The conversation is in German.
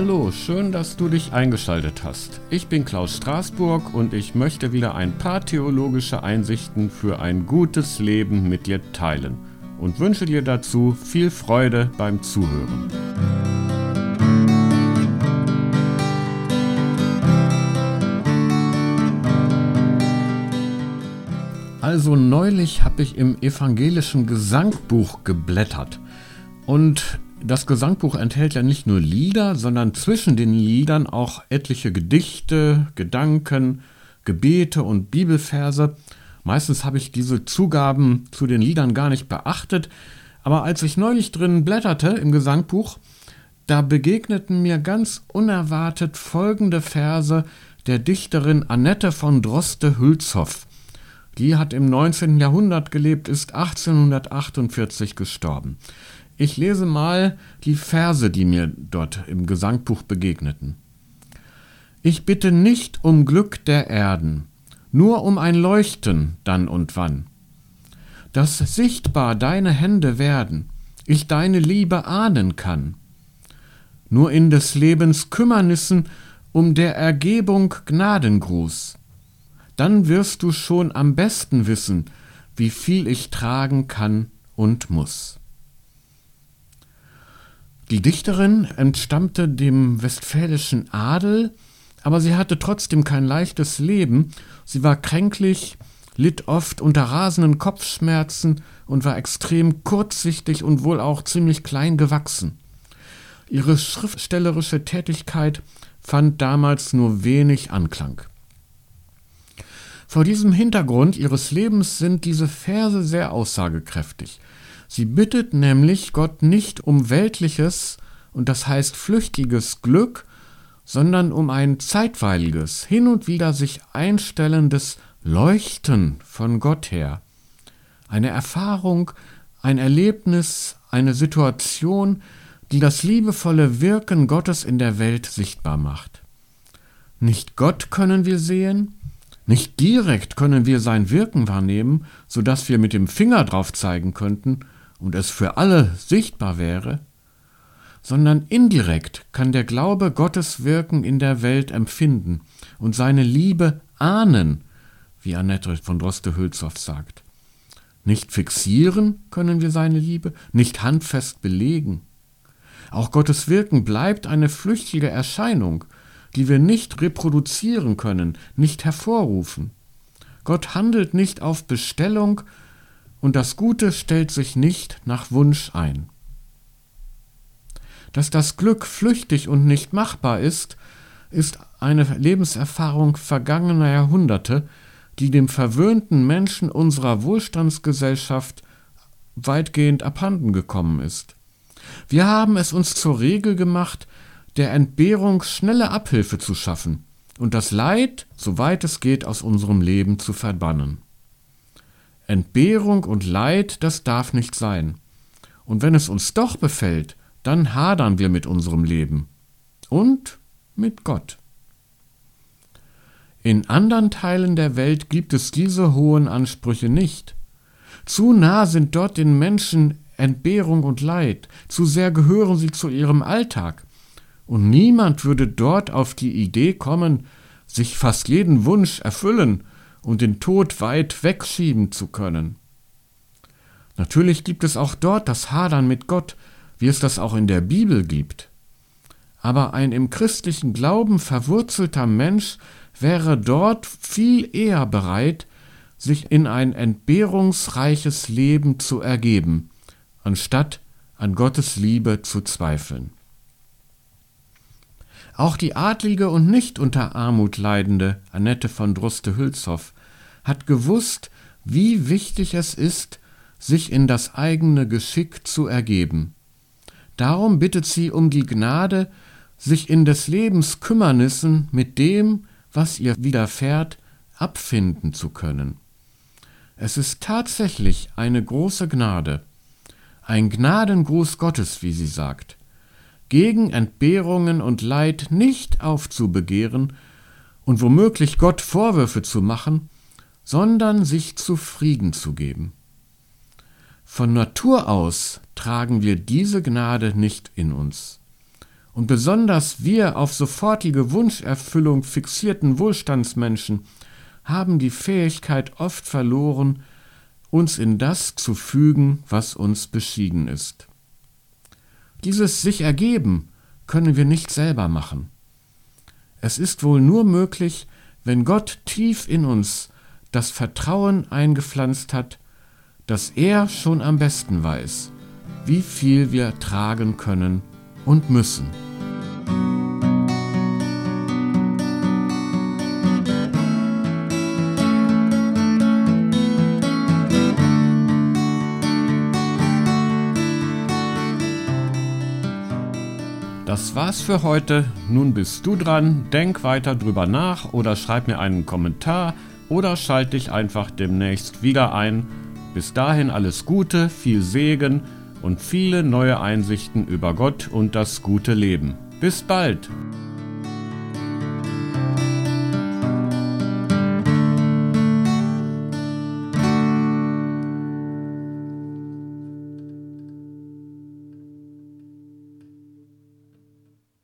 Hallo, schön, dass du dich eingeschaltet hast. Ich bin Klaus Straßburg und ich möchte wieder ein paar theologische Einsichten für ein gutes Leben mit dir teilen und wünsche dir dazu viel Freude beim Zuhören. Also neulich habe ich im evangelischen Gesangbuch geblättert und das Gesangbuch enthält ja nicht nur Lieder, sondern zwischen den Liedern auch etliche Gedichte, Gedanken, Gebete und Bibelverse. Meistens habe ich diese Zugaben zu den Liedern gar nicht beachtet, aber als ich neulich drin blätterte im Gesangbuch, da begegneten mir ganz unerwartet folgende Verse der Dichterin Annette von Droste-Hülshoff. Die hat im 19. Jahrhundert gelebt, ist 1848 gestorben. Ich lese mal die Verse, die mir dort im Gesangbuch begegneten. Ich bitte nicht um Glück der Erden, nur um ein Leuchten dann und wann, dass sichtbar deine Hände werden, ich deine Liebe ahnen kann. Nur in des Lebens Kümmernissen um der Ergebung Gnadengruß, dann wirst du schon am besten wissen, wie viel ich tragen kann und muss. Die Dichterin entstammte dem westfälischen Adel, aber sie hatte trotzdem kein leichtes Leben. Sie war kränklich, litt oft unter rasenden Kopfschmerzen und war extrem kurzsichtig und wohl auch ziemlich klein gewachsen. Ihre schriftstellerische Tätigkeit fand damals nur wenig Anklang. Vor diesem Hintergrund ihres Lebens sind diese Verse sehr aussagekräftig. Sie bittet nämlich Gott nicht um weltliches und das heißt flüchtiges Glück, sondern um ein zeitweiliges, hin und wieder sich einstellendes Leuchten von Gott her. Eine Erfahrung, ein Erlebnis, eine Situation, die das liebevolle Wirken Gottes in der Welt sichtbar macht. Nicht Gott können wir sehen, nicht direkt können wir sein Wirken wahrnehmen, so dass wir mit dem Finger drauf zeigen könnten, und es für alle sichtbar wäre, sondern indirekt kann der Glaube Gottes Wirken in der Welt empfinden und seine Liebe ahnen, wie Annette von Droste-Hülshoff sagt. Nicht fixieren können wir seine Liebe, nicht handfest belegen. Auch Gottes Wirken bleibt eine flüchtige Erscheinung, die wir nicht reproduzieren können, nicht hervorrufen. Gott handelt nicht auf Bestellung, und das Gute stellt sich nicht nach Wunsch ein. Dass das Glück flüchtig und nicht machbar ist, ist eine Lebenserfahrung vergangener Jahrhunderte, die dem verwöhnten Menschen unserer Wohlstandsgesellschaft weitgehend abhanden gekommen ist. Wir haben es uns zur Regel gemacht, der Entbehrung schnelle Abhilfe zu schaffen und das Leid, soweit es geht, aus unserem Leben zu verbannen. Entbehrung und Leid, das darf nicht sein. Und wenn es uns doch befällt, dann hadern wir mit unserem Leben und mit Gott. In anderen Teilen der Welt gibt es diese hohen Ansprüche nicht. Zu nah sind dort den Menschen Entbehrung und Leid, zu sehr gehören sie zu ihrem Alltag. Und niemand würde dort auf die Idee kommen, sich fast jeden Wunsch erfüllen und den Tod weit wegschieben zu können. Natürlich gibt es auch dort das Hadern mit Gott, wie es das auch in der Bibel gibt. Aber ein im christlichen Glauben verwurzelter Mensch wäre dort viel eher bereit, sich in ein entbehrungsreiches Leben zu ergeben, anstatt an Gottes Liebe zu zweifeln. Auch die adlige und nicht unter Armut leidende Annette von Druste-Hülshoff hat gewusst, wie wichtig es ist, sich in das eigene Geschick zu ergeben. Darum bittet sie um die Gnade, sich in des Lebens Kümmernissen mit dem, was ihr widerfährt, abfinden zu können. Es ist tatsächlich eine große Gnade, ein Gnadengruß Gottes, wie sie sagt gegen Entbehrungen und Leid nicht aufzubegehren und womöglich Gott Vorwürfe zu machen, sondern sich zufrieden zu geben. Von Natur aus tragen wir diese Gnade nicht in uns. Und besonders wir auf sofortige Wunscherfüllung fixierten Wohlstandsmenschen haben die Fähigkeit oft verloren, uns in das zu fügen, was uns beschieden ist. Dieses sich ergeben können wir nicht selber machen. Es ist wohl nur möglich, wenn Gott tief in uns das Vertrauen eingepflanzt hat, dass er schon am besten weiß, wie viel wir tragen können und müssen. Das war's für heute. Nun bist du dran. Denk weiter drüber nach oder schreib mir einen Kommentar oder schalt dich einfach demnächst wieder ein. Bis dahin alles Gute, viel Segen und viele neue Einsichten über Gott und das gute Leben. Bis bald!